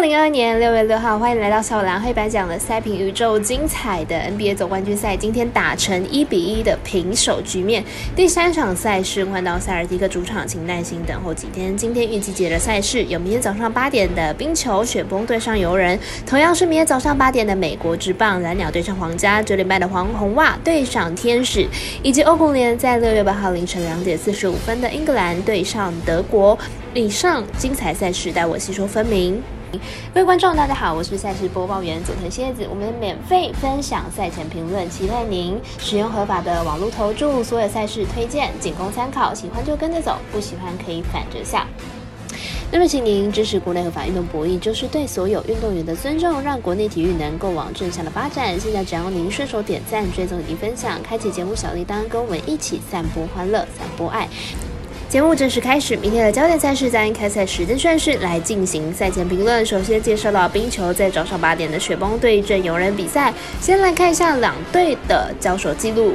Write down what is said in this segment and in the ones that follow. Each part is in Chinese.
二零二二年六月六号，欢迎来到小蓝黑白奖的赛评宇宙。精彩的 NBA 总冠军赛今天打成一比一的平手局面。第三场赛事换到塞尔蒂克主场，请耐心等候几天。今天预计节的赛事有明天早上八点的冰球雪崩对上游人，同样是明天早上八点的美国之棒蓝鸟对上皇家，九点半的黄红袜对上天使，以及欧国联在六月八号凌晨两点四十五分的英格兰对上德国。以上精彩赛事，待我细说分明。各位观众，大家好，我是赛事播报员佐藤蝎子。我们免费分享赛前评论，期待您使用合法的网络投注，所有赛事推荐仅供参考，喜欢就跟着走，不喜欢可以反着下。那么，请您支持国内合法运动博弈，就是对所有运动员的尊重，让国内体育能够往正向的发展。现在只要您顺手点赞、追踪及分享，开启节目小铃铛，跟我们一起散播欢乐、散播爱。节目正式开始，明天的焦点赛事将在开赛时间顺序来进行赛前评论。首先介绍到冰球在早上八点的雪崩对阵游人比赛，先来看一下两队的交手记录。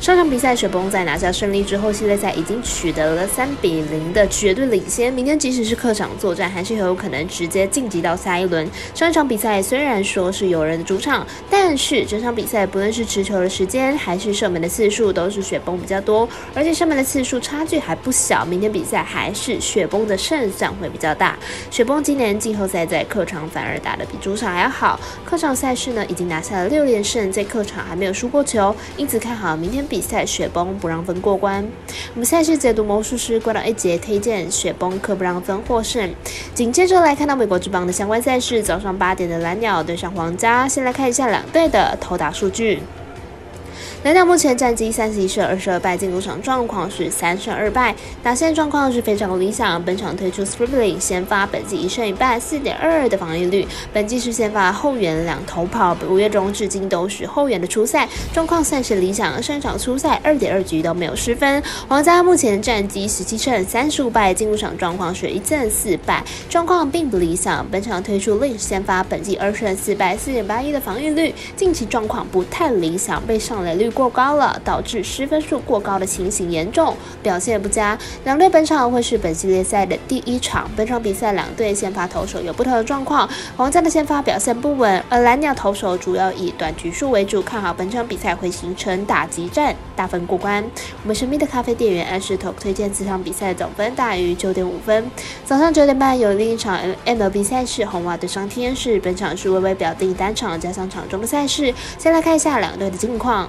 上场比赛，雪崩在拿下胜利之后，系列赛已经取得了三比零的绝对领先。明天即使是客场作战，还是很有可能直接晋级到下一轮。上一场比赛虽然说是有人的主场，但是整场比赛不论是持球的时间还是射门的次数，都是雪崩比较多，而且射门的次数差距还不小。明天比赛还是雪崩的胜算会比较大。雪崩今年季后赛在客场反而打得比主场还要好，客场赛事呢已经拿下了六连胜，在客场还没有输过球，因此看好明天。比赛雪崩不让分过关，我们赛事解读魔术师关到一节推荐雪崩可不让分获胜。紧接着来看到美国之邦的相关赛事，早上八点的蓝鸟对上皇家，先来看一下两队的投打数据。蓝鸟目前战绩三十一胜二十二败，进攻场状况是三胜二败，打线状况是非常理想。本场推出 Scribbling 先发，本季一胜一败，四点二二的防御率。本季是先发后援两头跑，五月中至今都是后援的初赛，状况算是理想。上场初赛二点二局都没有失分。皇家目前战绩十七胜三十五败，进攻场状况是一胜四败，状况并不理想。本场推出 Lynch 先发，本季二胜四败，四点八一的防御率，近期状况不太理想，被上垒率。过高了，导致失分数过高的情形严重，表现不佳。两队本场会是本系列赛的第一场。本场比赛两队先发投手有不同的状况，皇家的先发表现不稳，而蓝鸟投手主要以短局数为主。看好本场比赛会形成打击战，大分过关。我们神秘的咖啡店员安石头推荐此场比赛总分大于九点五分。早上九点半有另一场 MLB 赛事，红袜对上天使。本场是微微表定单场加上场中的赛事。先来看一下两队的近况。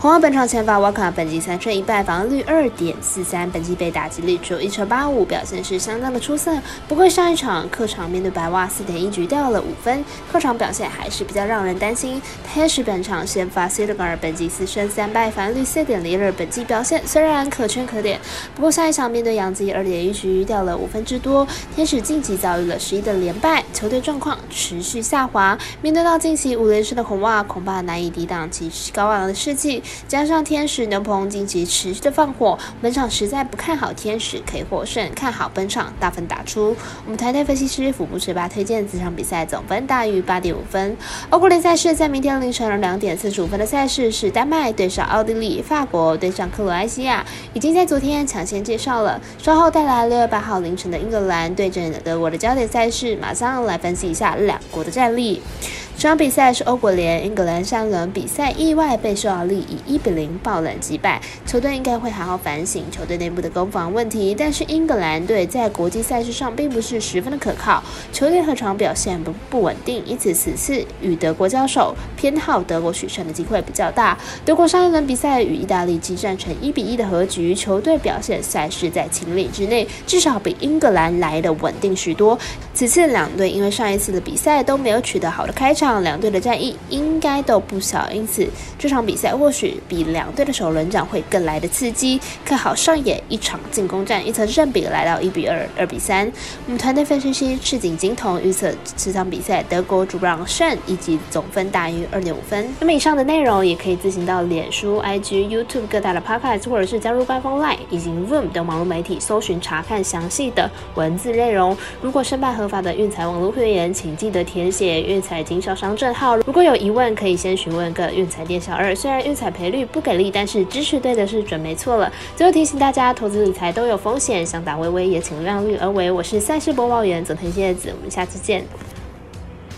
红袜本场前发瓦卡本季三胜一败，防率二点四三，本季被打击率只有一成八五，表现是相当的出色。不过上一场客场面对白袜四点一局掉了五分，客场表现还是比较让人担心。天使本场先发 c e d g a r 本季四胜三败，防率四点零二，本季表现虽然可圈可点，不过下一场面对杨基二点一局掉了五分之多，天使晋级遭遇了十一的连败，球队状况持续下滑。面对到近期五连胜的红袜，恐怕难以抵挡其高昂的士气。加上天使牛棚近期持续的放火，本场实在不看好天使可以获胜，看好本场大分打出。我们团队分析师腹部学霸推荐这场比赛总分大于八点五分。欧国联赛事在明天凌晨两点四十五分的赛事是丹麦对上奥地利，法国对上克罗埃西亚，已经在昨天抢先介绍了。稍后带来六月八号凌晨的英格兰对阵德国的焦点赛事，马上来分析一下两国的战力。这场比赛是欧国联英格兰上轮比赛意外被匈牙利以一比零爆冷击败，球队应该会好好反省球队内部的攻防问题。但是英格兰队在国际赛事上并不是十分的可靠，球队和场表现不不稳定，因此此次与德国交手，偏好德国取胜的机会比较大。德国上一轮比赛与意大利激战成一比一的和局，球队表现赛事在情理之内，至少比英格兰来的稳定许多。此次两队因为上一次的比赛都没有取得好的开场。上两队的战役应该都不小，因此这场比赛或许比两队的首轮战会更来的刺激。看好上演一场进攻战，预测胜比来到一比二、二比三。我们团队分析师赤井金童预测这场比赛德国主让胜，以及总分大于二点五分。那么以上的内容也可以自行到脸书、IG、YouTube 各大的 Podcast，或者是加入官方 Line 以及 Room 等网络媒体搜寻查看详细的文字内容。如果申办合法的运财网络会员，请记得填写运财经销。商证号。如果有疑问，可以先询问个运彩店小二。虽然运彩赔率不给力，但是支持对的是准没错了。最后提醒大家，投资理财都有风险，想打微微也请量力而为。我是赛事播报员佐藤叶子，我们下次见。